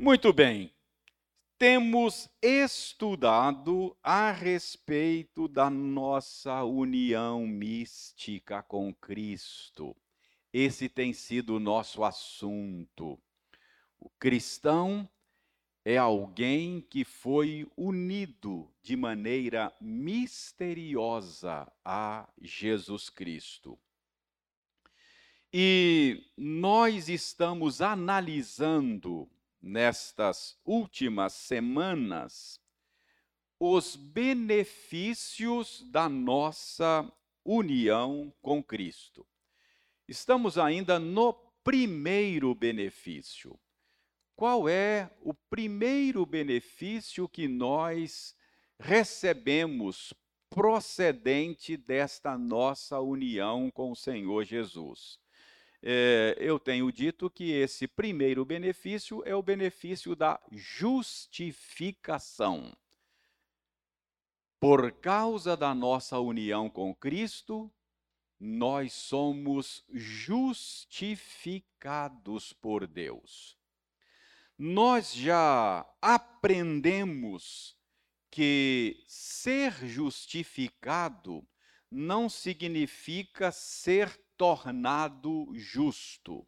Muito bem. Temos estudado a respeito da nossa união mística com Cristo. Esse tem sido o nosso assunto. O cristão é alguém que foi unido de maneira misteriosa a Jesus Cristo. E nós estamos analisando nestas últimas semanas os benefícios da nossa união com Cristo. Estamos ainda no primeiro benefício. Qual é o primeiro benefício que nós recebemos procedente desta nossa união com o Senhor Jesus? É, eu tenho dito que esse primeiro benefício é o benefício da justificação. Por causa da nossa união com Cristo, nós somos justificados por Deus. Nós já aprendemos que ser justificado não significa ser tornado justo.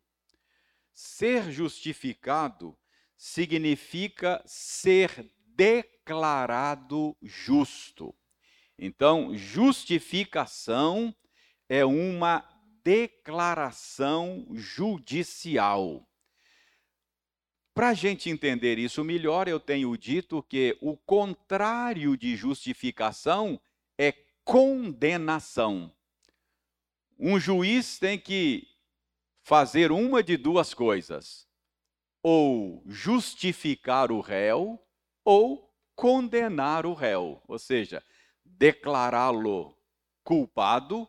Ser justificado significa ser declarado justo. Então, justificação é uma declaração judicial. Para a gente entender isso melhor, eu tenho dito que o contrário de justificação é condenação. Um juiz tem que fazer uma de duas coisas: ou justificar o réu, ou condenar o réu, ou seja, declará-lo culpado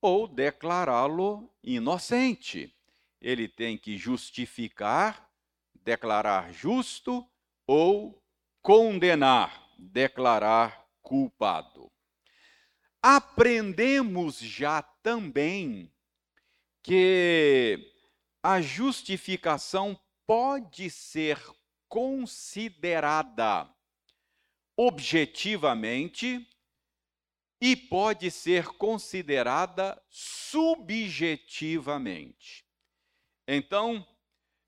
ou declará-lo inocente. Ele tem que justificar, declarar justo ou condenar, declarar culpado aprendemos já também que a justificação pode ser considerada objetivamente e pode ser considerada subjetivamente. Então,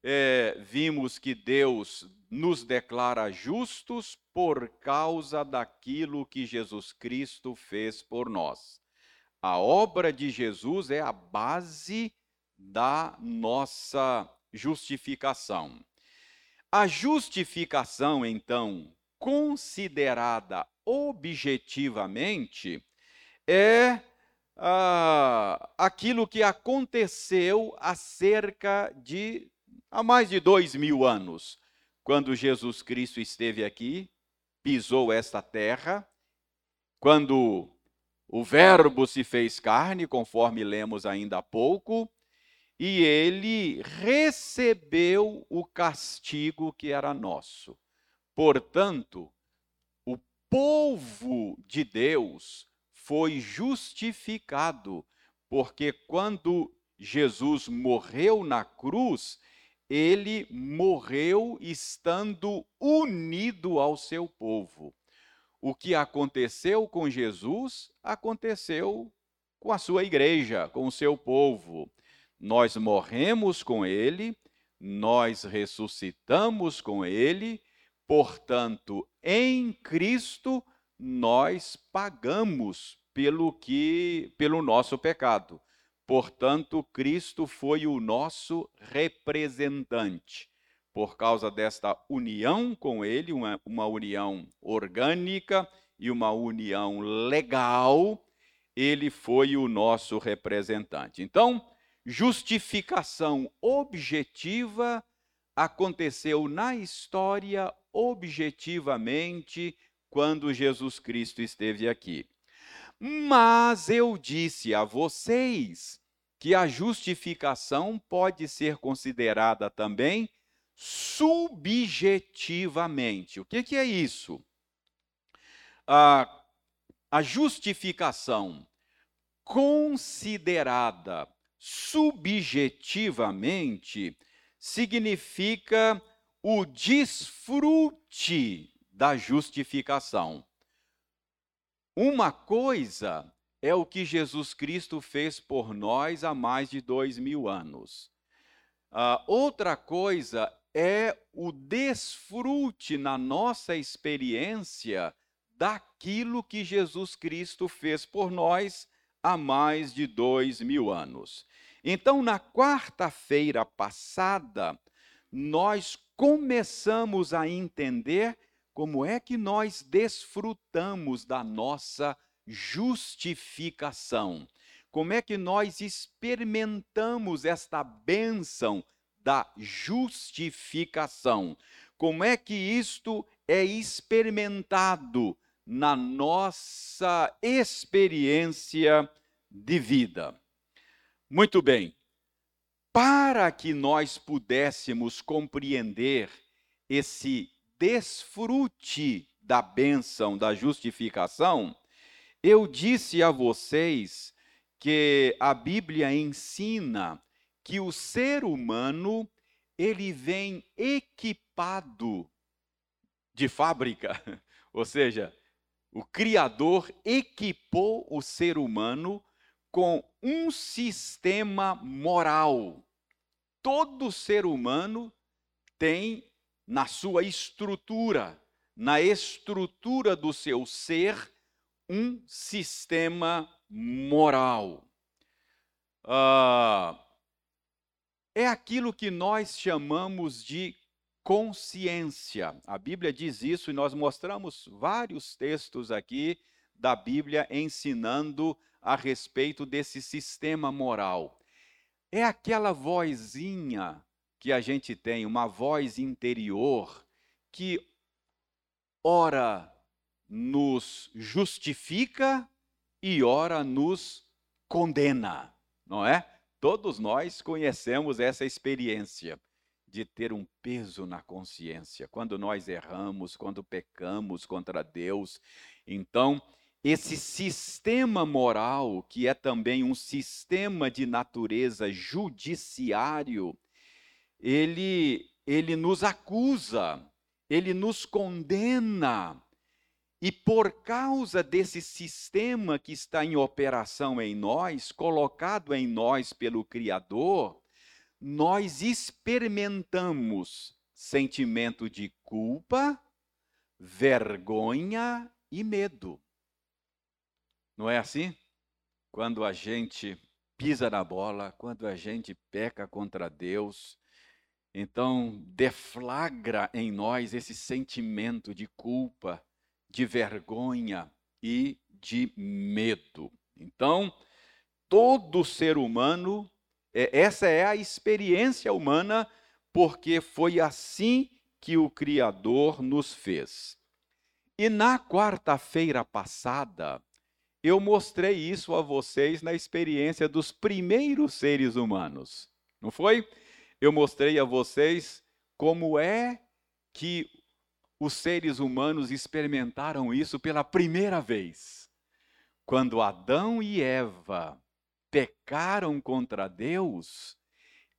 é, vimos que Deus nos declara justos por causa daquilo que Jesus Cristo fez por nós. A obra de Jesus é a base da nossa justificação. A justificação, então, considerada objetivamente, é ah, aquilo que aconteceu há cerca de há mais de dois mil anos, quando Jesus Cristo esteve aqui, pisou esta terra, quando o Verbo se fez carne, conforme lemos ainda há pouco, e ele recebeu o castigo que era nosso. Portanto, o povo de Deus foi justificado, porque quando Jesus morreu na cruz, ele morreu estando unido ao seu povo. O que aconteceu com Jesus aconteceu com a sua igreja, com o seu povo. Nós morremos com ele, nós ressuscitamos com ele, portanto, em Cristo nós pagamos pelo que pelo nosso pecado. Portanto, Cristo foi o nosso representante. Por causa desta união com Ele, uma, uma união orgânica e uma união legal, ele foi o nosso representante. Então, justificação objetiva aconteceu na história objetivamente quando Jesus Cristo esteve aqui. Mas eu disse a vocês que a justificação pode ser considerada também subjetivamente. O que, que é isso? A, a justificação considerada subjetivamente significa o desfrute da justificação. Uma coisa é o que Jesus Cristo fez por nós há mais de dois mil anos. Uh, outra coisa é o desfrute na nossa experiência daquilo que Jesus Cristo fez por nós há mais de dois mil anos. Então, na quarta-feira passada, nós começamos a entender como é que nós desfrutamos da nossa justificação. Como é que nós experimentamos esta bênção da justificação? Como é que isto é experimentado na nossa experiência de vida? Muito bem. Para que nós pudéssemos compreender esse desfrute da bênção da justificação, eu disse a vocês que a Bíblia ensina que o ser humano ele vem equipado de fábrica, ou seja, o Criador equipou o ser humano com um sistema moral. Todo ser humano tem na sua estrutura, na estrutura do seu ser, um sistema moral. Uh, é aquilo que nós chamamos de consciência. A Bíblia diz isso e nós mostramos vários textos aqui da Bíblia ensinando a respeito desse sistema moral. É aquela vozinha que a gente tem, uma voz interior que ora nos justifica e ora nos condena, não é? Todos nós conhecemos essa experiência de ter um peso na consciência quando nós erramos, quando pecamos contra Deus. Então, esse sistema moral, que é também um sistema de natureza judiciário, ele ele nos acusa, ele nos condena e por causa desse sistema que está em operação em nós, colocado em nós pelo Criador, nós experimentamos sentimento de culpa, vergonha e medo. Não é assim? Quando a gente pisa na bola, quando a gente peca contra Deus, então deflagra em nós esse sentimento de culpa, de vergonha e de medo. Então, todo ser humano, é, essa é a experiência humana, porque foi assim que o Criador nos fez. E na quarta-feira passada, eu mostrei isso a vocês na experiência dos primeiros seres humanos, não foi? Eu mostrei a vocês como é que os seres humanos experimentaram isso pela primeira vez. Quando Adão e Eva pecaram contra Deus,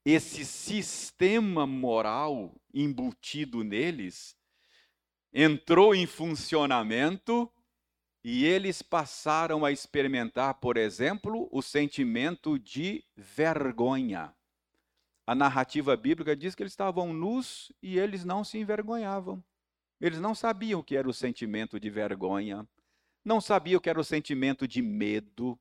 esse sistema moral embutido neles entrou em funcionamento e eles passaram a experimentar, por exemplo, o sentimento de vergonha. A narrativa bíblica diz que eles estavam nus e eles não se envergonhavam. Eles não sabiam o que era o sentimento de vergonha, não sabiam o que era o sentimento de medo.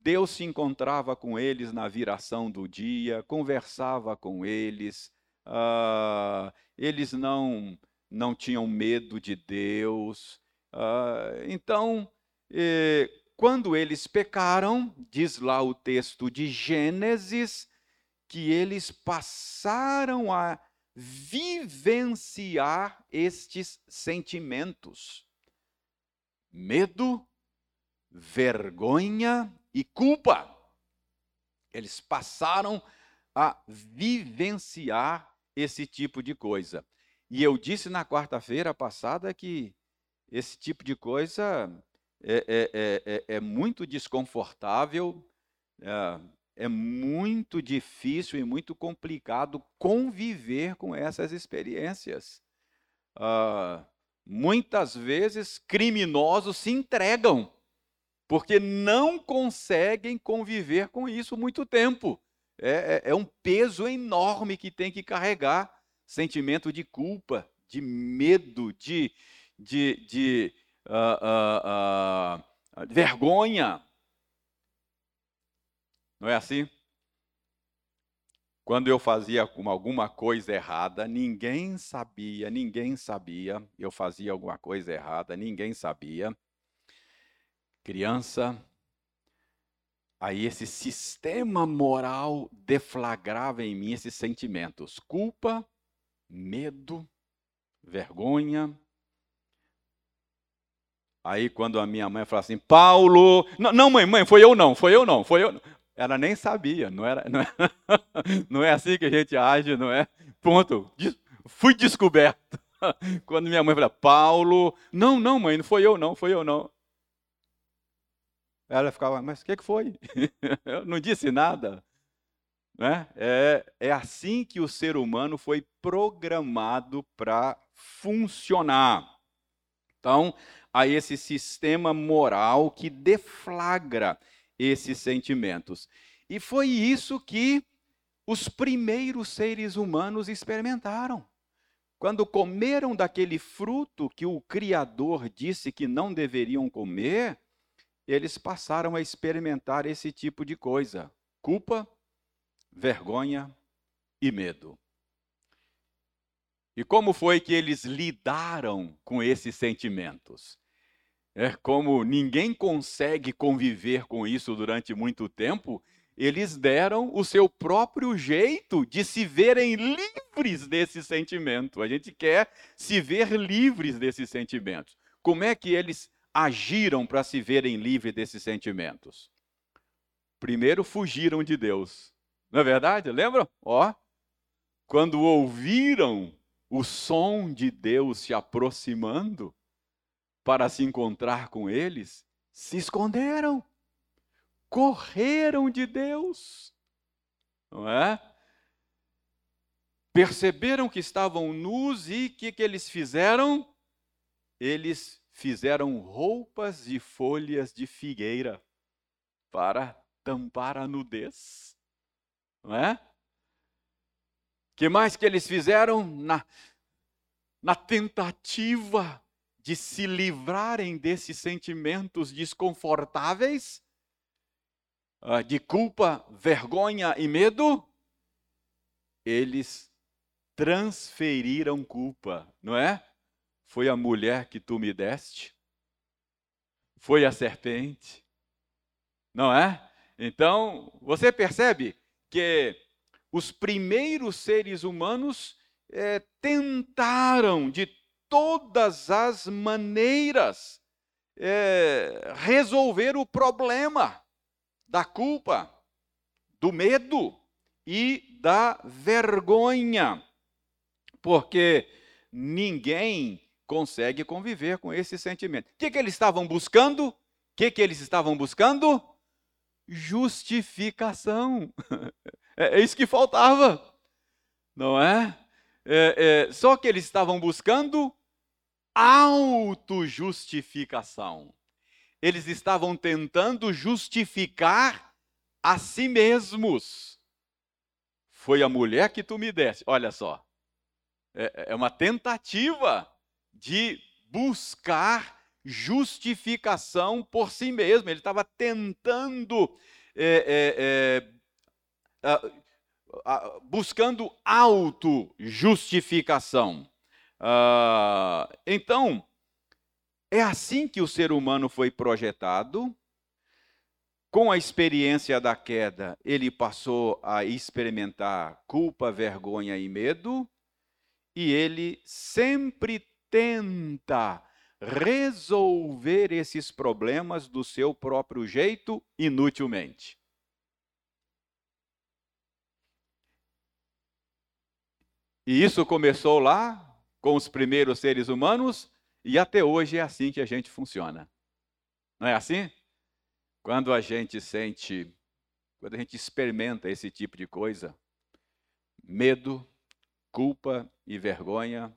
Deus se encontrava com eles na viração do dia, conversava com eles, uh, eles não, não tinham medo de Deus. Uh, então, eh, quando eles pecaram, diz lá o texto de Gênesis, que eles passaram a vivenciar estes sentimentos: medo, vergonha e culpa. Eles passaram a vivenciar esse tipo de coisa. E eu disse na quarta-feira passada que esse tipo de coisa é, é, é, é muito desconfortável, é muito difícil e muito complicado conviver com essas experiências. Uh, muitas vezes, criminosos se entregam, porque não conseguem conviver com isso muito tempo. É, é, é um peso enorme que tem que carregar sentimento de culpa, de medo, de, de, de uh, uh, vergonha. Não é assim? Quando eu fazia alguma coisa errada, ninguém sabia, ninguém sabia. Eu fazia alguma coisa errada, ninguém sabia. Criança, aí esse sistema moral deflagrava em mim esses sentimentos: culpa, medo, vergonha. Aí quando a minha mãe falava assim, Paulo, não, não mãe, mãe, foi eu não, foi eu não, foi eu. Ela nem sabia, não era, não é, não é assim que a gente age, não é? Ponto, fui descoberto. Quando minha mãe fala, Paulo, não, não, mãe, não foi eu não, foi eu não. Ela ficava, mas o que, que foi? Eu não disse nada. Né? É, é assim que o ser humano foi programado para funcionar. Então, há esse sistema moral que deflagra esses sentimentos. E foi isso que os primeiros seres humanos experimentaram. Quando comeram daquele fruto que o Criador disse que não deveriam comer, eles passaram a experimentar esse tipo de coisa: culpa, vergonha e medo. E como foi que eles lidaram com esses sentimentos? É como ninguém consegue conviver com isso durante muito tempo, eles deram o seu próprio jeito de se verem livres desse sentimento. A gente quer se ver livres desses sentimentos. Como é que eles agiram para se verem livres desses sentimentos? Primeiro fugiram de Deus. Não é verdade? Lembram? Ó, quando ouviram o som de Deus se aproximando, para se encontrar com eles, se esconderam, correram de Deus, não é? Perceberam que estavam nus e o que, que eles fizeram? Eles fizeram roupas de folhas de figueira para tampar a nudez, não é? que mais que eles fizeram na, na tentativa de se livrarem desses sentimentos desconfortáveis, ah, de culpa, vergonha e medo, eles transferiram culpa, não é? Foi a mulher que tu me deste, foi a serpente, não é? Então, você percebe que os primeiros seres humanos é, tentaram de todas as maneiras é, resolver o problema da culpa, do medo e da vergonha, porque ninguém consegue conviver com esse sentimento. O que, que eles estavam buscando? O que, que eles estavam buscando? Justificação. É, é isso que faltava, não é? é, é só que eles estavam buscando autojustificação. Eles estavam tentando justificar a si mesmos. Foi a mulher que tu me deste. Olha só. É, é uma tentativa de buscar justificação por si mesmo. Ele estava tentando, é, é, é buscando autojustificação. Uh, então, é assim que o ser humano foi projetado. Com a experiência da queda, ele passou a experimentar culpa, vergonha e medo, e ele sempre tenta resolver esses problemas do seu próprio jeito, inutilmente. E isso começou lá com os primeiros seres humanos e até hoje é assim que a gente funciona. Não é assim? Quando a gente sente quando a gente experimenta esse tipo de coisa, medo, culpa e vergonha,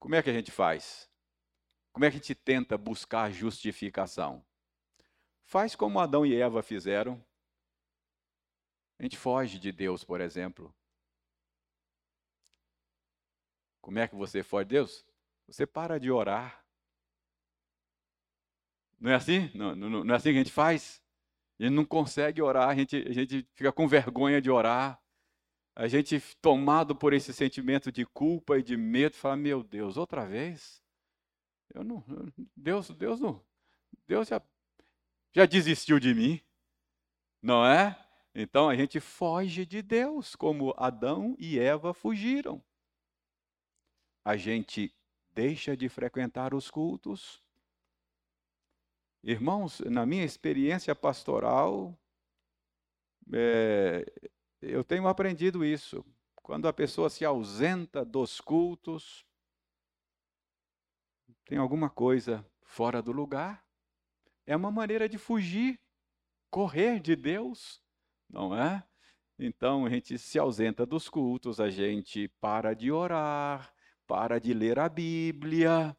como é que a gente faz? Como é que a gente tenta buscar justificação? Faz como Adão e Eva fizeram. A gente foge de Deus, por exemplo. Como é que você foge de Deus? Você para de orar. Não é assim? Não, não, não é assim que a gente faz? A gente não consegue orar, a gente, a gente fica com vergonha de orar. A gente, tomado por esse sentimento de culpa e de medo, fala: Meu Deus, outra vez? Eu não, Deus, Deus não, Deus já, já desistiu de mim, não é? Então a gente foge de Deus, como Adão e Eva fugiram. A gente deixa de frequentar os cultos. Irmãos, na minha experiência pastoral, é, eu tenho aprendido isso. Quando a pessoa se ausenta dos cultos, tem alguma coisa fora do lugar. É uma maneira de fugir, correr de Deus, não é? Então a gente se ausenta dos cultos, a gente para de orar, para de ler a Bíblia.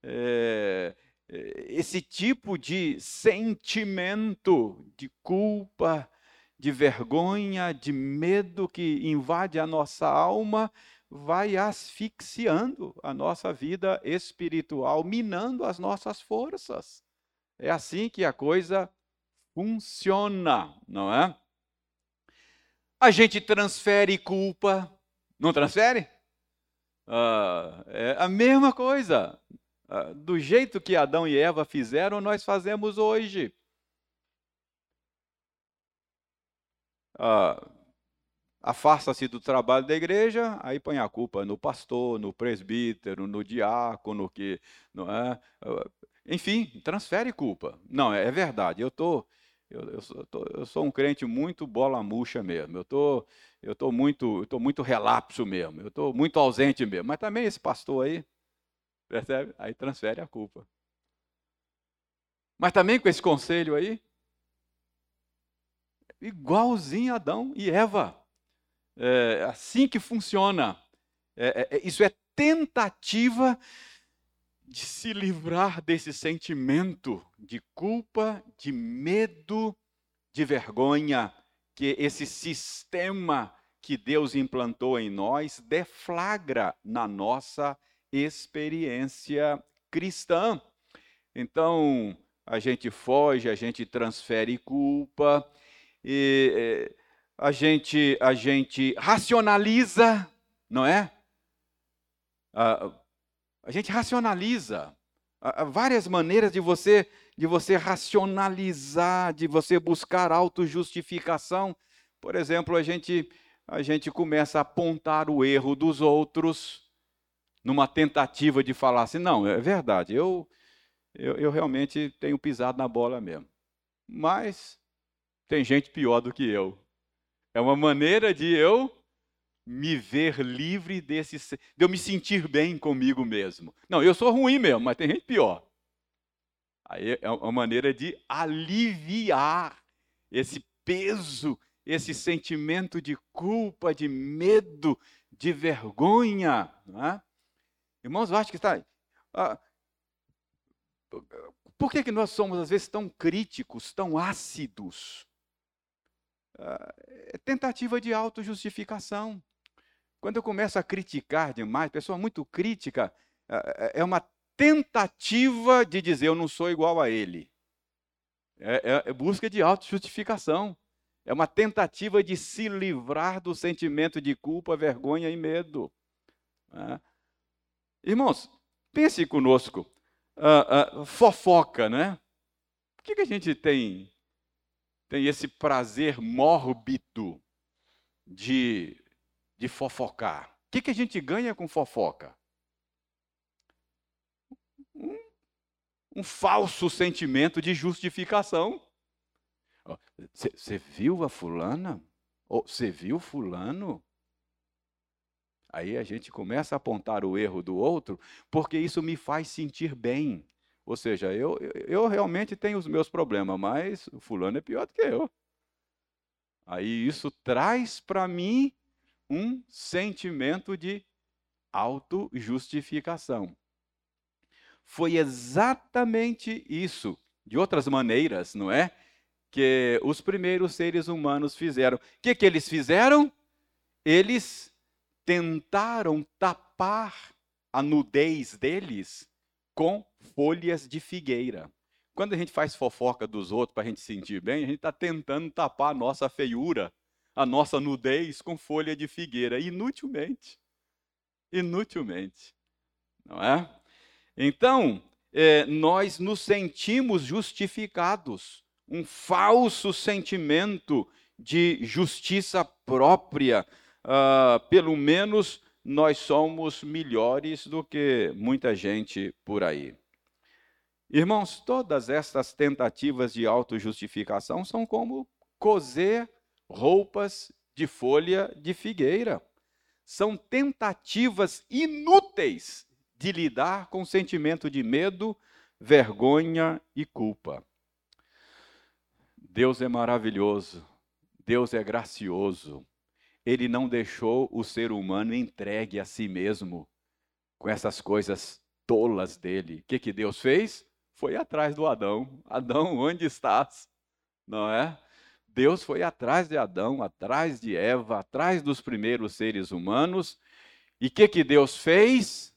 É, esse tipo de sentimento de culpa, de vergonha, de medo que invade a nossa alma, vai asfixiando a nossa vida espiritual, minando as nossas forças. É assim que a coisa funciona, não é? A gente transfere culpa, não transfere? Ah, é a mesma coisa. Ah, do jeito que Adão e Eva fizeram, nós fazemos hoje. Ah, afasta-se do trabalho da igreja, aí põe a culpa no pastor, no presbítero, no diácono, que não é, ah, enfim, transfere culpa. Não, é, é verdade. Eu tô, eu, eu, sou, tô, eu sou um crente muito bola murcha mesmo. Eu tô, eu tô muito, eu muito relapso mesmo. Eu tô muito ausente mesmo. Mas também esse pastor aí, percebe? Aí transfere a culpa. Mas também com esse conselho aí, igualzinho Adão e Eva. É assim que funciona. É, é, isso é tentativa de se livrar desse sentimento de culpa, de medo, de vergonha que esse sistema que Deus implantou em nós deflagra na nossa experiência cristã. Então, a gente foge, a gente transfere culpa, e, é, a gente a gente racionaliza, não é? A, a gente racionaliza. Há várias maneiras de você de você racionalizar, de você buscar autojustificação. Por exemplo, a gente a gente começa a apontar o erro dos outros numa tentativa de falar assim, não, é verdade, eu eu, eu realmente tenho pisado na bola mesmo. Mas tem gente pior do que eu. É uma maneira de eu me ver livre desse, de eu me sentir bem comigo mesmo. Não, eu sou ruim mesmo, mas tem gente pior. Aí é uma maneira de aliviar esse peso, esse sentimento de culpa, de medo, de vergonha. É? Irmãos, eu acho que está. Ah, por que, que nós somos, às vezes, tão críticos, tão ácidos? é tentativa de autojustificação. Quando eu começo a criticar demais, pessoa muito crítica, é uma tentativa de dizer eu não sou igual a ele. É, é, é busca de autojustificação. É uma tentativa de se livrar do sentimento de culpa, vergonha e medo. É. Irmãos, pense conosco. Uh, uh, fofoca, né? Por que, que a gente tem tem esse prazer mórbido de, de fofocar. O que, que a gente ganha com fofoca? Um, um falso sentimento de justificação. Você viu a fulana? Você viu fulano? Aí a gente começa a apontar o erro do outro, porque isso me faz sentir bem. Ou seja, eu, eu realmente tenho os meus problemas, mas o fulano é pior do que eu. Aí isso traz para mim um sentimento de autojustificação. Foi exatamente isso, de outras maneiras, não é? Que os primeiros seres humanos fizeram. O que, que eles fizeram? Eles tentaram tapar a nudez deles com folhas de figueira. Quando a gente faz fofoca dos outros para a gente sentir bem, a gente está tentando tapar a nossa feiura, a nossa nudez com folha de figueira, inutilmente. Inutilmente. Não é? Então, é, nós nos sentimos justificados, um falso sentimento de justiça própria, uh, pelo menos nós somos melhores do que muita gente por aí. Irmãos, todas estas tentativas de autojustificação são como coser roupas de folha de figueira. São tentativas inúteis de lidar com o sentimento de medo, vergonha e culpa. Deus é maravilhoso, Deus é gracioso, ele não deixou o ser humano entregue a si mesmo com essas coisas tolas dele. O que, que Deus fez? Foi atrás do Adão. Adão, onde estás? Não é? Deus foi atrás de Adão, atrás de Eva, atrás dos primeiros seres humanos. E o que, que Deus fez?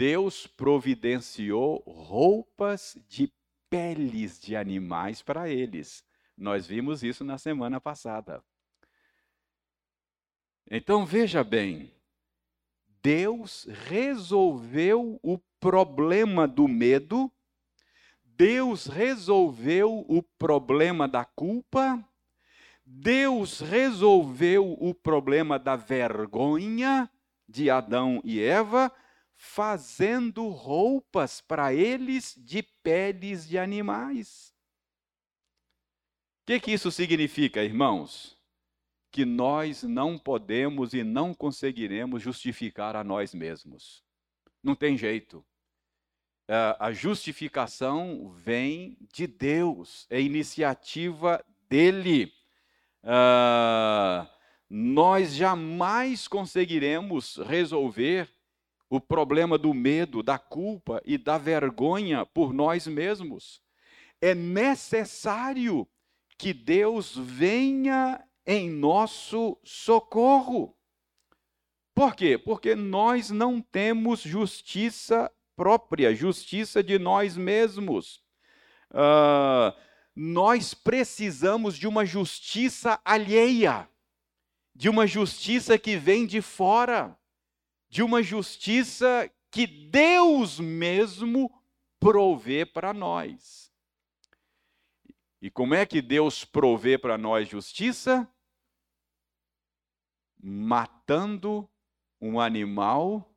Deus providenciou roupas de peles de animais para eles. Nós vimos isso na semana passada. Então veja bem, Deus resolveu o problema do medo, Deus resolveu o problema da culpa, Deus resolveu o problema da vergonha de Adão e Eva, fazendo roupas para eles de peles de animais. O que, que isso significa, irmãos? que nós não podemos e não conseguiremos justificar a nós mesmos. Não tem jeito. É, a justificação vem de Deus, é iniciativa dele. Uh, nós jamais conseguiremos resolver o problema do medo, da culpa e da vergonha por nós mesmos. É necessário que Deus venha em nosso socorro. Por quê? Porque nós não temos justiça própria, justiça de nós mesmos. Uh, nós precisamos de uma justiça alheia, de uma justiça que vem de fora, de uma justiça que Deus mesmo provê para nós. E como é que Deus provê para nós justiça? matando um animal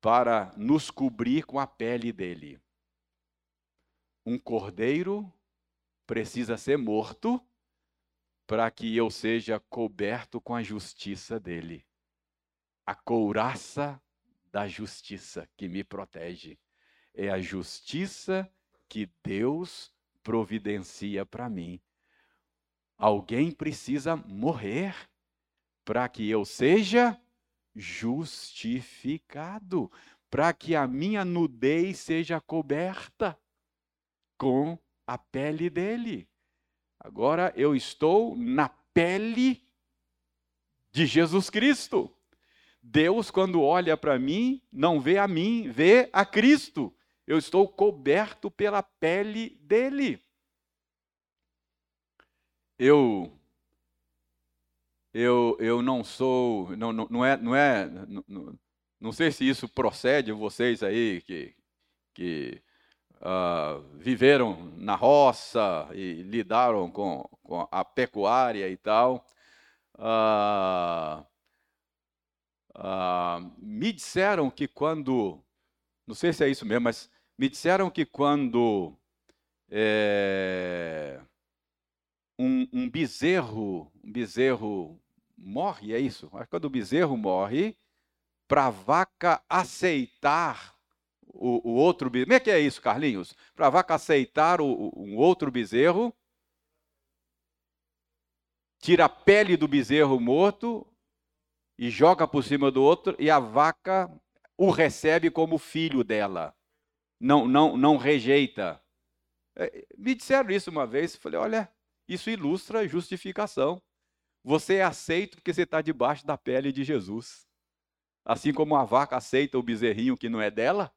para nos cobrir com a pele dele. Um cordeiro precisa ser morto para que eu seja coberto com a justiça dele. A couraça da justiça que me protege. É a justiça que Deus providencia para mim. Alguém precisa morrer para que eu seja justificado, para que a minha nudez seja coberta com a pele dele. Agora eu estou na pele de Jesus Cristo. Deus, quando olha para mim, não vê a mim, vê a Cristo. Eu estou coberto pela pele dele. Eu eu, eu não sou, não, não, não é, não é, não, não sei se isso procede vocês aí que, que uh, viveram na roça e lidaram com, com a pecuária e tal. Uh, uh, me disseram que quando, não sei se é isso mesmo, mas me disseram que quando é, um, um bezerro, um bezerro morre, é isso. Quando o bezerro morre, para a vaca aceitar o, o outro bezerro. Como é que é isso, Carlinhos? Para a vaca aceitar o, um outro bezerro, tira a pele do bezerro morto e joga por cima do outro, e a vaca o recebe como filho dela. Não, não, não rejeita. É, me disseram isso uma vez, falei, olha, isso ilustra justificação. Você é aceito porque você está debaixo da pele de Jesus. Assim como a vaca aceita o bezerrinho que não é dela,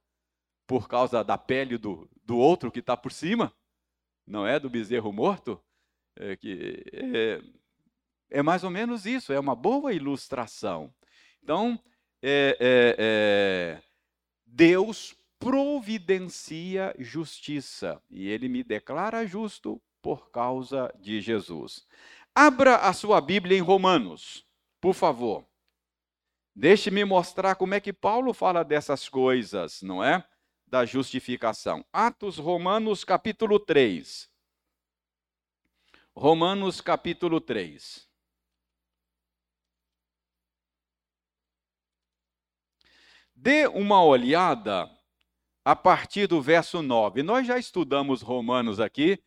por causa da pele do, do outro que está por cima, não é do bezerro morto, é, que, é, é, mais ou menos isso, é uma boa ilustração. Então, é, é, é Deus providencia justiça e ele me declara justo por causa de Jesus. Abra a sua Bíblia em Romanos, por favor. Deixe-me mostrar como é que Paulo fala dessas coisas, não é? Da justificação. Atos Romanos capítulo 3. Romanos capítulo 3. Dê uma olhada a partir do verso 9. Nós já estudamos Romanos aqui,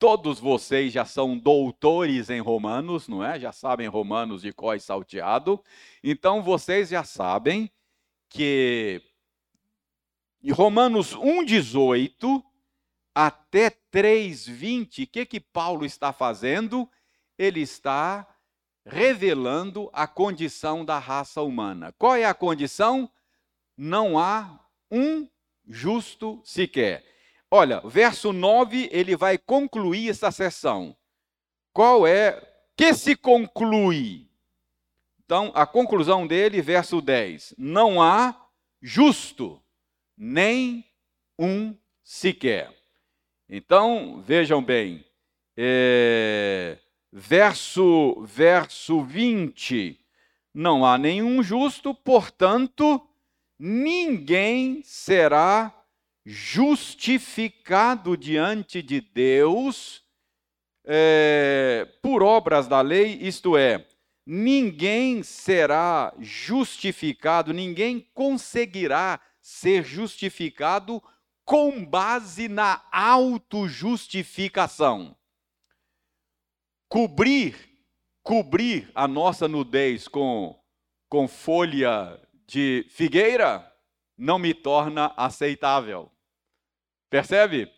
Todos vocês já são doutores em Romanos, não é? Já sabem Romanos de có e salteado. Então vocês já sabem que em Romanos 1:18 até 3:20, o que que Paulo está fazendo? Ele está revelando a condição da raça humana. Qual é a condição? Não há um justo sequer. Olha, verso 9, ele vai concluir essa sessão. Qual é que se conclui? Então, a conclusão dele, verso 10: Não há justo, nem um sequer. Então, vejam bem, é, verso, verso 20: Não há nenhum justo, portanto, ninguém será justificado diante de Deus é, por obras da lei, isto é, ninguém será justificado, ninguém conseguirá ser justificado com base na autojustificação. Cobrir, cobrir a nossa nudez com, com folha de figueira não me torna aceitável. Percebe?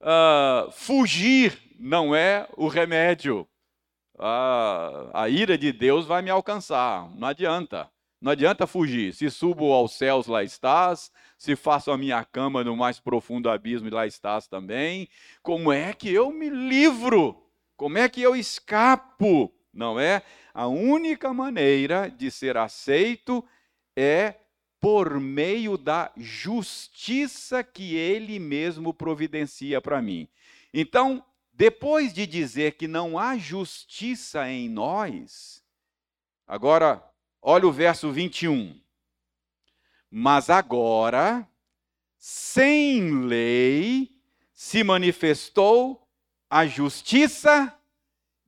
Uh, fugir não é o remédio. Uh, a ira de Deus vai me alcançar. Não adianta. Não adianta fugir. Se subo aos céus, lá estás. Se faço a minha cama no mais profundo abismo, lá estás também. Como é que eu me livro? Como é que eu escapo? Não é? A única maneira de ser aceito é por meio da justiça que ele mesmo providencia para mim. Então, depois de dizer que não há justiça em nós, agora, olha o verso 21. Mas agora, sem lei, se manifestou a justiça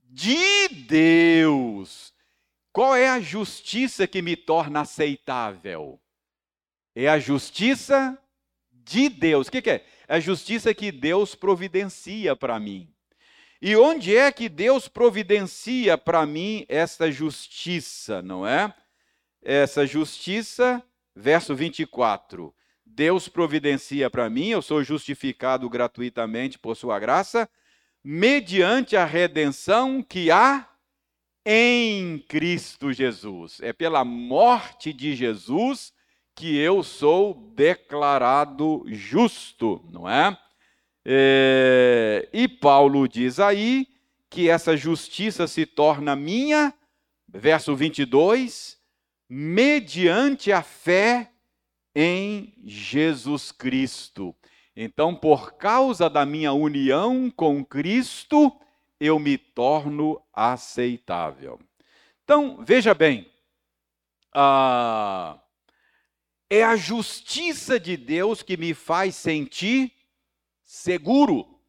de Deus. Qual é a justiça que me torna aceitável? É a justiça de Deus. O que, que é? É a justiça que Deus providencia para mim. E onde é que Deus providencia para mim essa justiça, não é? Essa justiça, verso 24. Deus providencia para mim, eu sou justificado gratuitamente por sua graça, mediante a redenção que há em Cristo Jesus. É pela morte de Jesus que eu sou declarado justo, não é? é? E Paulo diz aí que essa justiça se torna minha, verso 22, mediante a fé em Jesus Cristo. Então, por causa da minha união com Cristo, eu me torno aceitável. Então, veja bem, ah, é a justiça de Deus que me faz sentir seguro.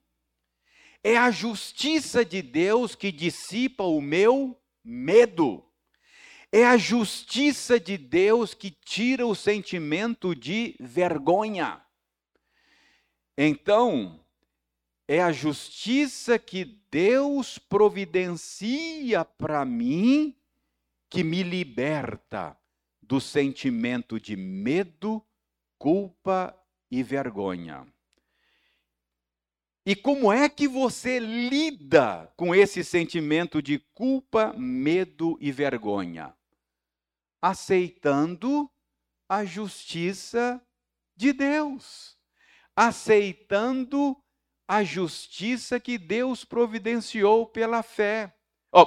É a justiça de Deus que dissipa o meu medo. É a justiça de Deus que tira o sentimento de vergonha. Então, é a justiça que Deus providencia para mim que me liberta do sentimento de medo, culpa e vergonha. E como é que você lida com esse sentimento de culpa, medo e vergonha? Aceitando a justiça de Deus, aceitando a justiça que Deus providenciou pela fé, oh,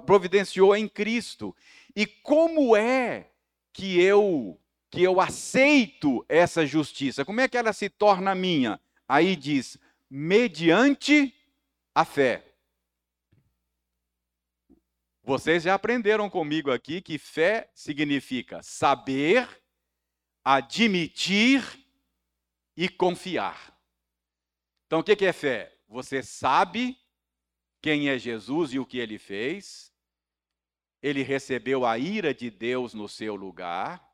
providenciou em Cristo. E como é que eu que eu aceito essa justiça? Como é que ela se torna minha? Aí diz: mediante a fé. Vocês já aprenderam comigo aqui que fé significa saber, admitir e confiar. Então, o que é fé? Você sabe quem é Jesus e o que ele fez, ele recebeu a ira de Deus no seu lugar,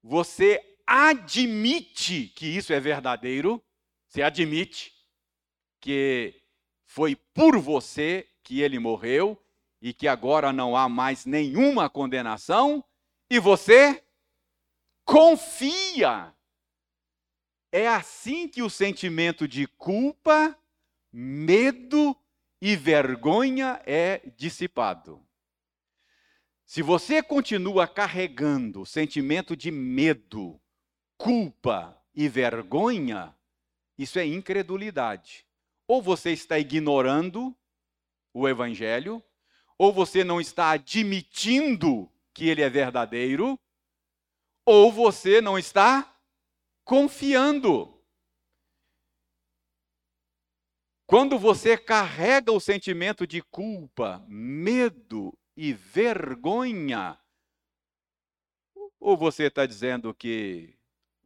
você admite que isso é verdadeiro, você admite que foi por você que ele morreu e que agora não há mais nenhuma condenação, e você confia é assim que o sentimento de culpa, medo e vergonha é dissipado. Se você continua carregando o sentimento de medo, culpa e vergonha, isso é incredulidade. Ou você está ignorando o Evangelho, ou você não está admitindo que ele é verdadeiro, ou você não está confiando. Quando você carrega o sentimento de culpa, medo e vergonha, ou você está dizendo que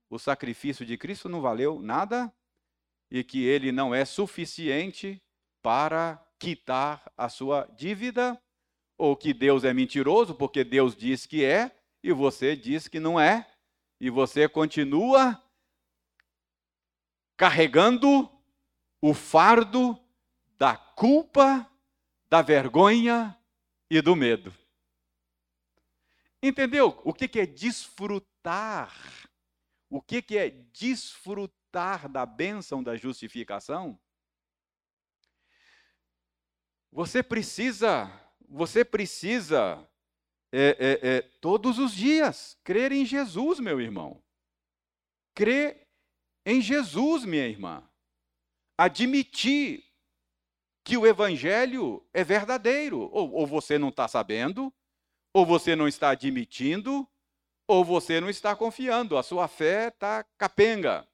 o sacrifício de Cristo não valeu nada e que ele não é suficiente para quitar a sua dívida, ou que Deus é mentiroso porque Deus diz que é e você diz que não é, e você continua carregando o fardo da culpa, da vergonha e do medo. Entendeu? O que é desfrutar? O que é desfrutar da bênção da justificação? Você precisa, você precisa é, é, é, todos os dias crer em Jesus, meu irmão. Crer em Jesus, minha irmã. Admitir que o evangelho é verdadeiro. Ou, ou você não está sabendo, ou você não está admitindo, ou você não está confiando. A sua fé está capenga.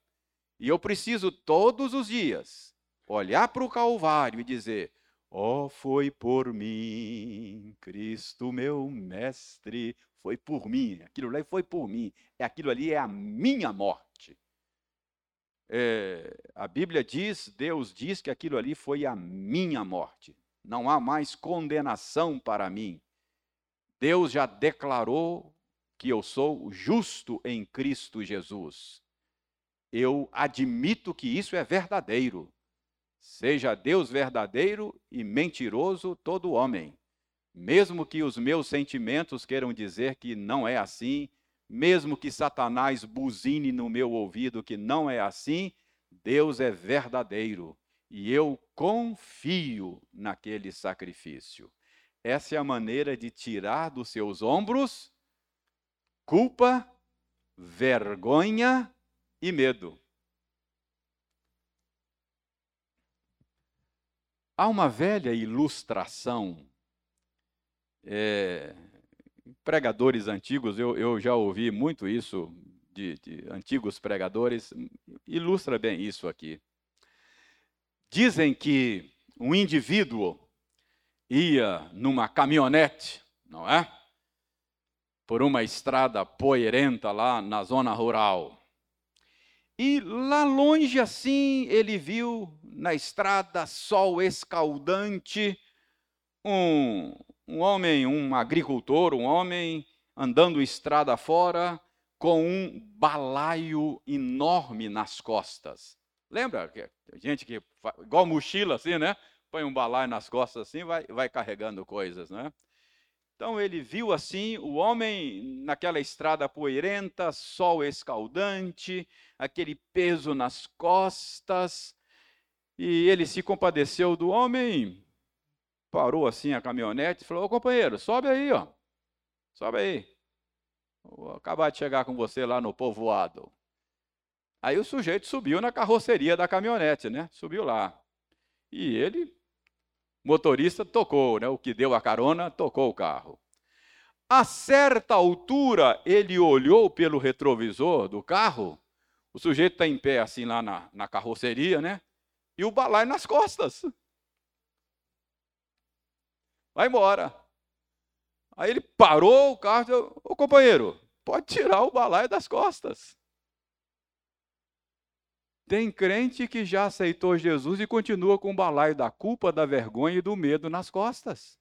E eu preciso todos os dias olhar para o Calvário e dizer: Ó, oh, foi por mim, Cristo meu mestre, foi por mim. Aquilo ali foi por mim. É aquilo ali é a minha morte é, a Bíblia diz, Deus diz que aquilo ali foi a minha morte. Não há mais condenação para mim. Deus já declarou que eu sou justo em Cristo Jesus. Eu admito que isso é verdadeiro. Seja Deus verdadeiro e mentiroso todo homem. Mesmo que os meus sentimentos queiram dizer que não é assim, mesmo que Satanás buzine no meu ouvido que não é assim, Deus é verdadeiro e eu confio naquele sacrifício. Essa é a maneira de tirar dos seus ombros culpa, vergonha e medo. Há uma velha ilustração é, pregadores antigos, eu, eu já ouvi muito isso de, de antigos pregadores, ilustra bem isso aqui. Dizem que um indivíduo ia numa caminhonete, não é? Por uma estrada poeirenta lá na zona rural. E lá longe assim ele viu na estrada sol escaldante um, um homem, um agricultor, um homem andando estrada fora com um balaio enorme nas costas. Lembra? Gente que, igual mochila assim, né? Põe um balaio nas costas assim, vai, vai carregando coisas, né? Então ele viu assim o homem naquela estrada poeirenta, sol escaldante, aquele peso nas costas, e ele se compadeceu do homem, parou assim a caminhonete e falou: Ô companheiro, sobe aí, ó. Sobe aí. Vou acabar de chegar com você lá no povoado. Aí o sujeito subiu na carroceria da caminhonete, né? Subiu lá. E ele motorista tocou, né? O que deu a carona tocou o carro. A certa altura, ele olhou pelo retrovisor do carro. O sujeito está em pé, assim, lá na, na carroceria, né? E o balaio nas costas. Vai embora. Aí ele parou o carro e disse, ô companheiro, pode tirar o balaio das costas. Tem crente que já aceitou Jesus e continua com o balaio da culpa, da vergonha e do medo nas costas.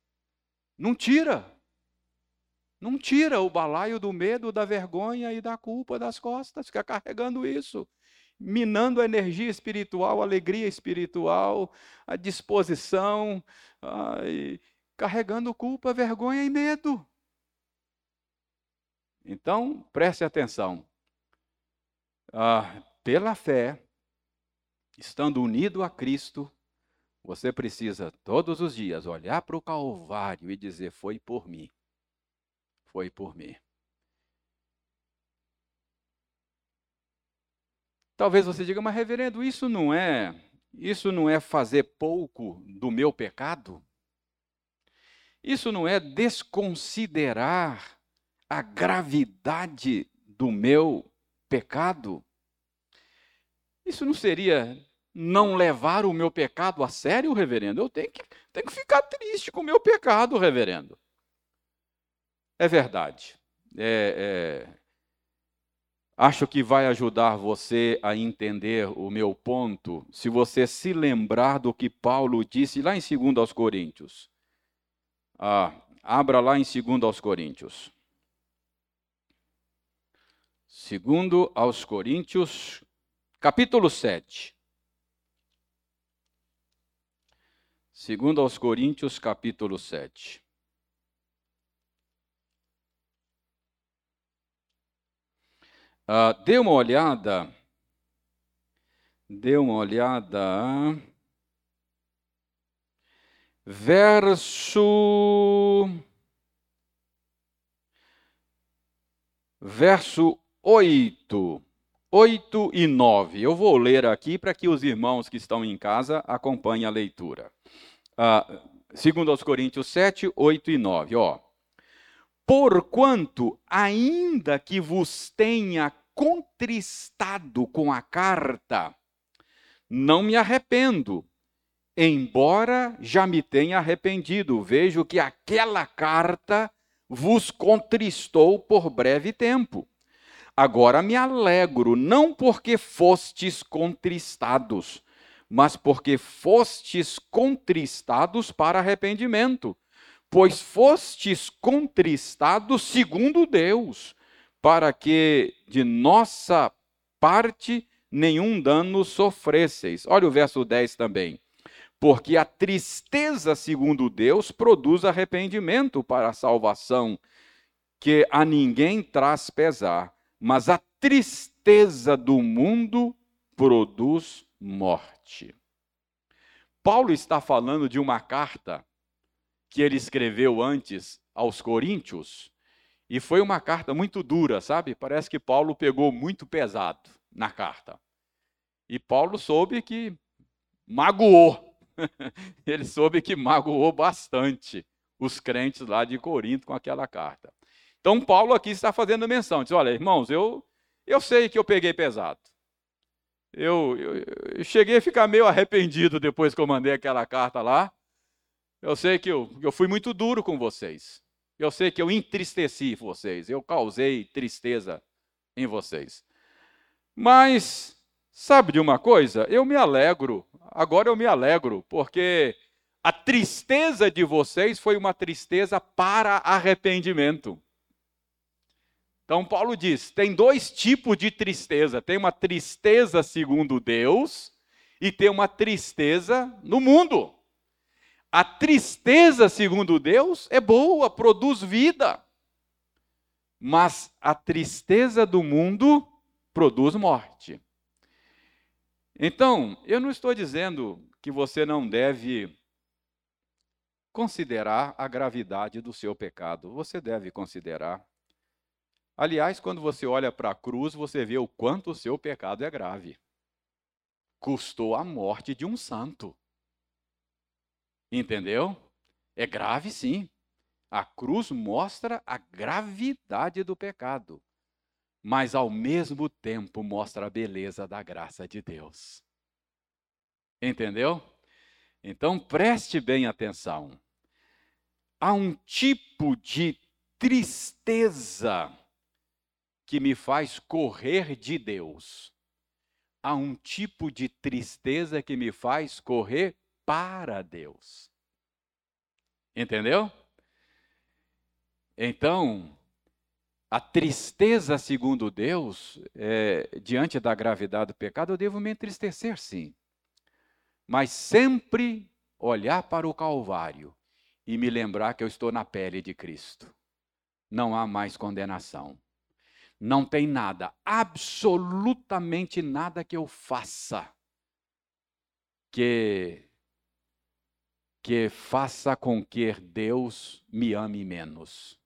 Não tira. Não tira o balaio do medo, da vergonha e da culpa das costas. Fica carregando isso. Minando a energia espiritual, a alegria espiritual, a disposição, carregando culpa, vergonha e medo. Então, preste atenção. Ah, pela fé, estando unido a Cristo, você precisa todos os dias olhar para o Calvário e dizer: Foi por mim. Foi por mim. Talvez você diga, mas reverendo, isso não é, isso não é fazer pouco do meu pecado? Isso não é desconsiderar a gravidade do meu pecado? Isso não seria não levar o meu pecado a sério, reverendo? Eu tenho que, tenho que ficar triste com o meu pecado, reverendo. É verdade. É, é, acho que vai ajudar você a entender o meu ponto se você se lembrar do que Paulo disse lá em 2 aos Coríntios. Ah, abra lá em 2 aos Coríntios. Segundo aos Coríntios, capítulo 7. Segundo aos Coríntios, capítulo 7. Uh, dê uma olhada, dê uma olhada, verso, verso 8. 8 e 9. Eu vou ler aqui para que os irmãos que estão em casa acompanhem a leitura. Uh, segundo aos Coríntios 7, 8 e 9. Ó. Porquanto, ainda que vos tenha contristado com a carta, não me arrependo, embora já me tenha arrependido. Vejo que aquela carta vos contristou por breve tempo Agora me alegro, não porque fostes contristados, mas porque fostes contristados para arrependimento, pois fostes contristados segundo Deus, para que de nossa parte nenhum dano sofresseis. Olha o verso 10 também. Porque a tristeza, segundo Deus, produz arrependimento para a salvação, que a ninguém traz pesar mas a tristeza do mundo produz morte. Paulo está falando de uma carta que ele escreveu antes aos Coríntios, e foi uma carta muito dura, sabe? Parece que Paulo pegou muito pesado na carta. E Paulo soube que magoou. ele soube que magoou bastante os crentes lá de Corinto com aquela carta. Então, Paulo aqui está fazendo menção, diz: olha, irmãos, eu, eu sei que eu peguei pesado. Eu, eu, eu, cheguei a ficar meio arrependido depois que eu mandei aquela carta lá. Eu sei que eu, eu fui muito duro com vocês. Eu sei que eu entristeci vocês. Eu causei tristeza em vocês. Mas, sabe de uma coisa? Eu me alegro. Agora eu me alegro, porque a tristeza de vocês foi uma tristeza para arrependimento. Então, Paulo diz: tem dois tipos de tristeza. Tem uma tristeza segundo Deus, e ter uma tristeza no mundo. A tristeza, segundo Deus, é boa, produz vida. Mas a tristeza do mundo produz morte. Então, eu não estou dizendo que você não deve considerar a gravidade do seu pecado. Você deve considerar. Aliás, quando você olha para a cruz, você vê o quanto o seu pecado é grave. Custou a morte de um santo. Entendeu? É grave sim. A cruz mostra a gravidade do pecado, mas ao mesmo tempo mostra a beleza da graça de Deus. Entendeu? Então preste bem atenção. Há um tipo de tristeza que me faz correr de Deus. Há um tipo de tristeza que me faz correr para Deus. Entendeu? Então, a tristeza, segundo Deus, é, diante da gravidade do pecado, eu devo me entristecer, sim. Mas sempre olhar para o Calvário e me lembrar que eu estou na pele de Cristo. Não há mais condenação. Não tem nada, absolutamente nada que eu faça que que faça com que Deus me ame menos.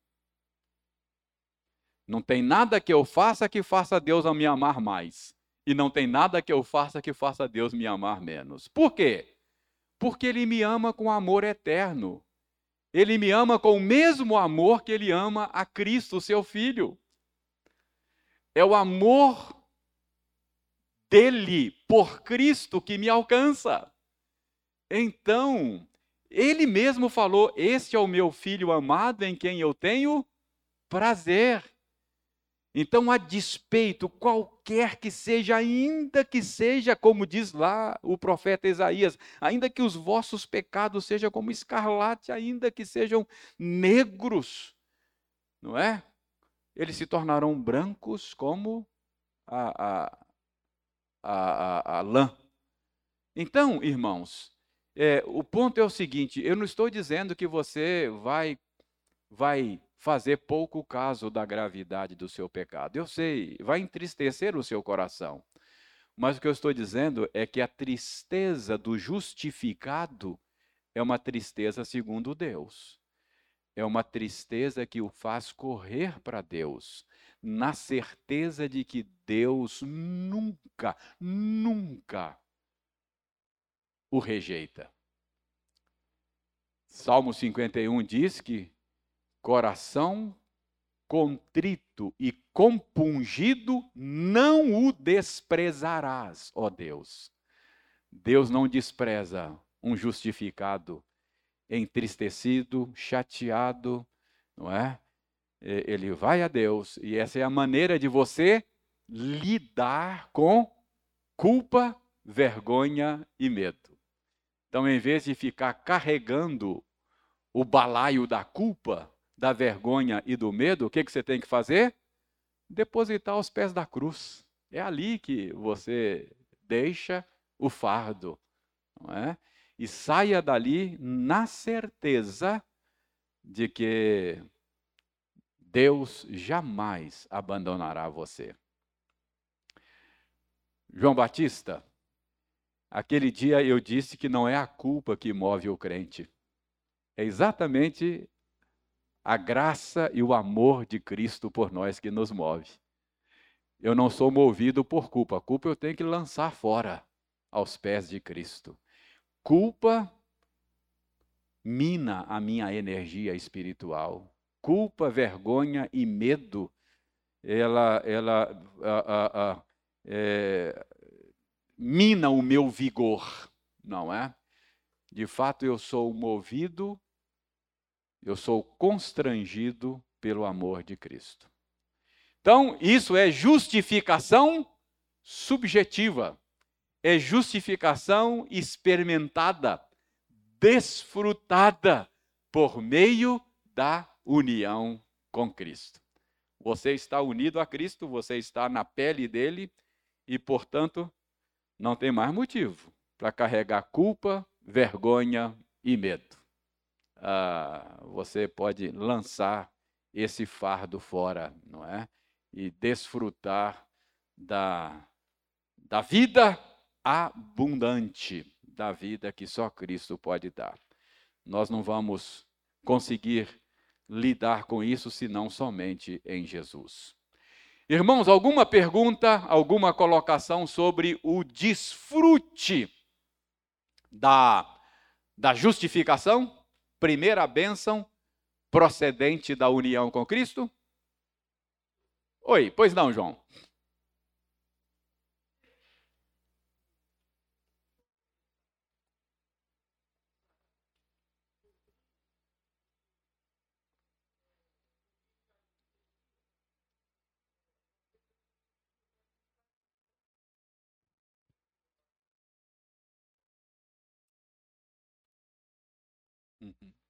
Não tem nada que eu faça que faça Deus a me amar mais. E não tem nada que eu faça que faça Deus me amar menos. Por quê? Porque Ele me ama com amor eterno. Ele me ama com o mesmo amor que Ele ama a Cristo, seu Filho. É o amor dele por Cristo que me alcança. Então, ele mesmo falou: Este é o meu filho amado em quem eu tenho prazer. Então, a despeito, qualquer que seja, ainda que seja, como diz lá o profeta Isaías, ainda que os vossos pecados sejam como escarlate, ainda que sejam negros, não é? Eles se tornarão brancos como a, a, a, a, a lã. Então, irmãos, é, o ponto é o seguinte: eu não estou dizendo que você vai, vai fazer pouco caso da gravidade do seu pecado. Eu sei, vai entristecer o seu coração. Mas o que eu estou dizendo é que a tristeza do justificado é uma tristeza segundo Deus. É uma tristeza que o faz correr para Deus, na certeza de que Deus nunca, nunca o rejeita. Salmo 51 diz que coração contrito e compungido não o desprezarás, ó Deus. Deus não despreza um justificado, entristecido, chateado, não é? Ele vai a Deus e essa é a maneira de você lidar com culpa, vergonha e medo. Então, em vez de ficar carregando o balaio da culpa, da vergonha e do medo, o que, que você tem que fazer? Depositar aos pés da cruz. É ali que você deixa o fardo, não é? E saia dali na certeza de que Deus jamais abandonará você. João Batista, Aquele dia eu disse que não é a culpa que move o crente. É exatamente a graça e o amor de Cristo por nós que nos move. Eu não sou movido por culpa. A culpa eu tenho que lançar fora, aos pés de Cristo. Culpa mina a minha energia espiritual. Culpa, vergonha e medo, ela, ela a, a, a, é, mina o meu vigor, não é? De fato, eu sou movido, eu sou constrangido pelo amor de Cristo. Então, isso é justificação subjetiva, é justificação experimentada, desfrutada por meio da união com Cristo. Você está unido a Cristo, você está na pele dele e, portanto, não tem mais motivo para carregar culpa, vergonha e medo. Ah, você pode lançar esse fardo fora, não é? E desfrutar da, da vida abundante, da vida que só Cristo pode dar. Nós não vamos conseguir lidar com isso senão somente em Jesus. Irmãos, alguma pergunta, alguma colocação sobre o desfrute da, da justificação? Primeira bênção procedente da união com Cristo? Oi, pois não, João. Mm-hmm.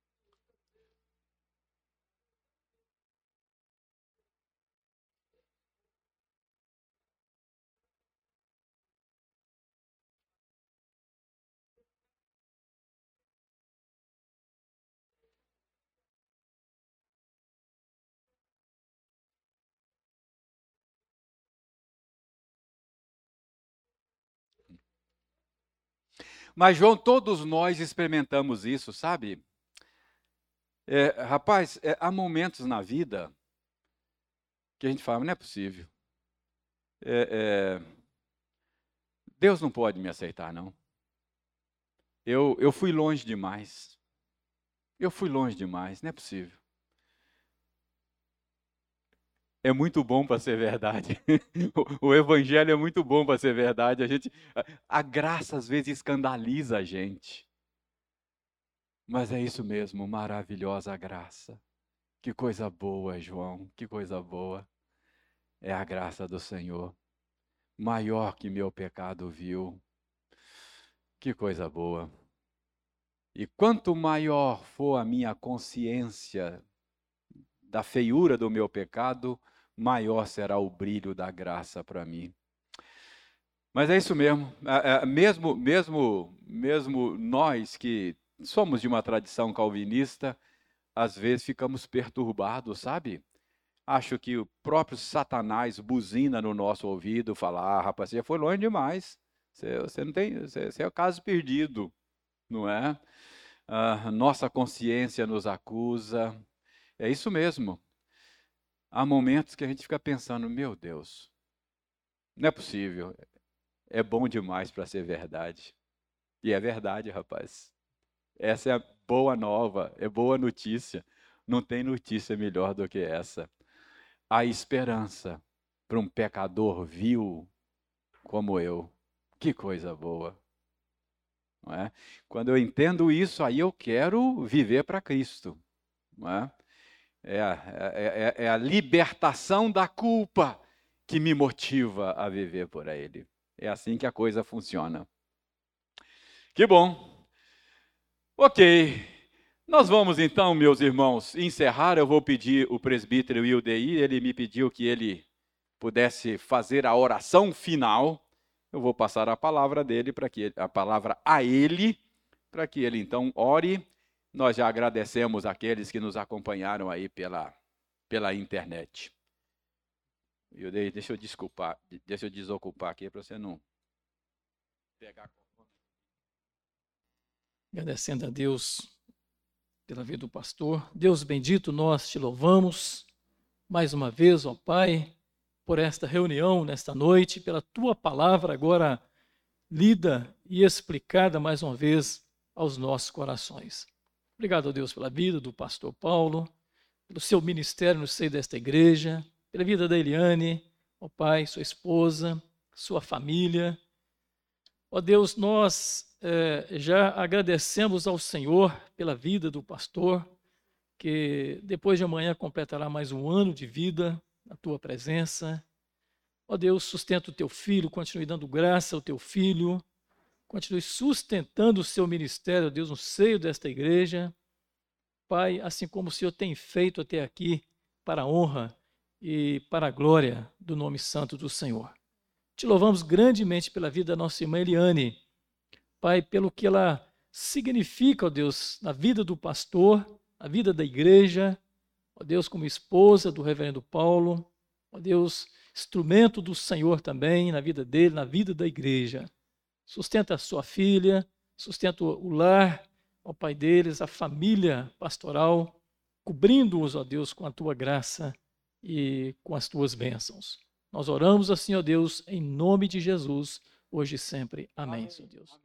Mas, João, todos nós experimentamos isso, sabe? É, rapaz, é, há momentos na vida que a gente fala, não é possível. É, é Deus não pode me aceitar, não. Eu, eu fui longe demais. Eu fui longe demais, não é possível. É muito bom para ser verdade. o evangelho é muito bom para ser verdade. A gente, a, graça às vezes escandaliza a gente. Mas é isso mesmo, maravilhosa graça. Que coisa boa, João, que coisa boa. É a graça do Senhor. Maior que meu pecado viu. Que coisa boa. E quanto maior for a minha consciência da feiura do meu pecado, maior será o brilho da graça para mim. Mas é isso mesmo. É, é, mesmo, mesmo, mesmo nós que somos de uma tradição calvinista, às vezes ficamos perturbados, sabe? Acho que o próprio Satanás buzina no nosso ouvido, fala: ah, rapaz, você já foi longe demais. Você, você não tem, você, você, é o caso perdido, não é? Ah, nossa consciência nos acusa. É isso mesmo. Há momentos que a gente fica pensando: meu Deus, não é possível. É bom demais para ser verdade. E é verdade, rapaz. Essa é a boa nova, é boa notícia. Não tem notícia melhor do que essa. A esperança para um pecador vil como eu. Que coisa boa. Não é? Quando eu entendo isso, aí eu quero viver para Cristo. Não é? É, a, é, é, é a libertação da culpa que me motiva a viver por Ele. É assim que a coisa funciona. Que bom. Ok. Nós vamos então, meus irmãos, encerrar. Eu vou pedir o presbítero Ildei, ele me pediu que ele pudesse fazer a oração final. Eu vou passar a palavra dele para que a palavra a ele, para que ele então ore. Nós já agradecemos aqueles que nos acompanharam aí pela pela internet. Ildei, deixa eu desculpar, deixa eu desocupar aqui para você não pegar agradecendo a Deus pela vida do pastor. Deus bendito, nós te louvamos mais uma vez, ó Pai, por esta reunião nesta noite, pela tua palavra agora lida e explicada mais uma vez aos nossos corações. Obrigado, a Deus, pela vida do pastor Paulo, pelo seu ministério no seio desta igreja, pela vida da Eliane, ó Pai, sua esposa, sua família. Ó Deus, nós é, já agradecemos ao Senhor pela vida do pastor, que depois de amanhã completará mais um ano de vida na tua presença. Ó Deus, sustenta o teu filho, continue dando graça ao teu filho, continue sustentando o seu ministério, Deus, no seio desta igreja. Pai, assim como o Senhor tem feito até aqui, para a honra e para a glória do nome santo do Senhor. Te louvamos grandemente pela vida da nossa irmã Eliane Pai, pelo que ela significa, ó Deus, na vida do pastor, na vida da igreja, ó Deus, como esposa do reverendo Paulo, ó Deus, instrumento do Senhor também na vida dele, na vida da igreja. Sustenta a sua filha, sustenta o lar, ó Pai deles, a família pastoral, cobrindo-os, ó Deus, com a tua graça e com as tuas bênçãos. Nós oramos assim, ó Deus, em nome de Jesus, hoje e sempre. Amém, Amém. Senhor Deus.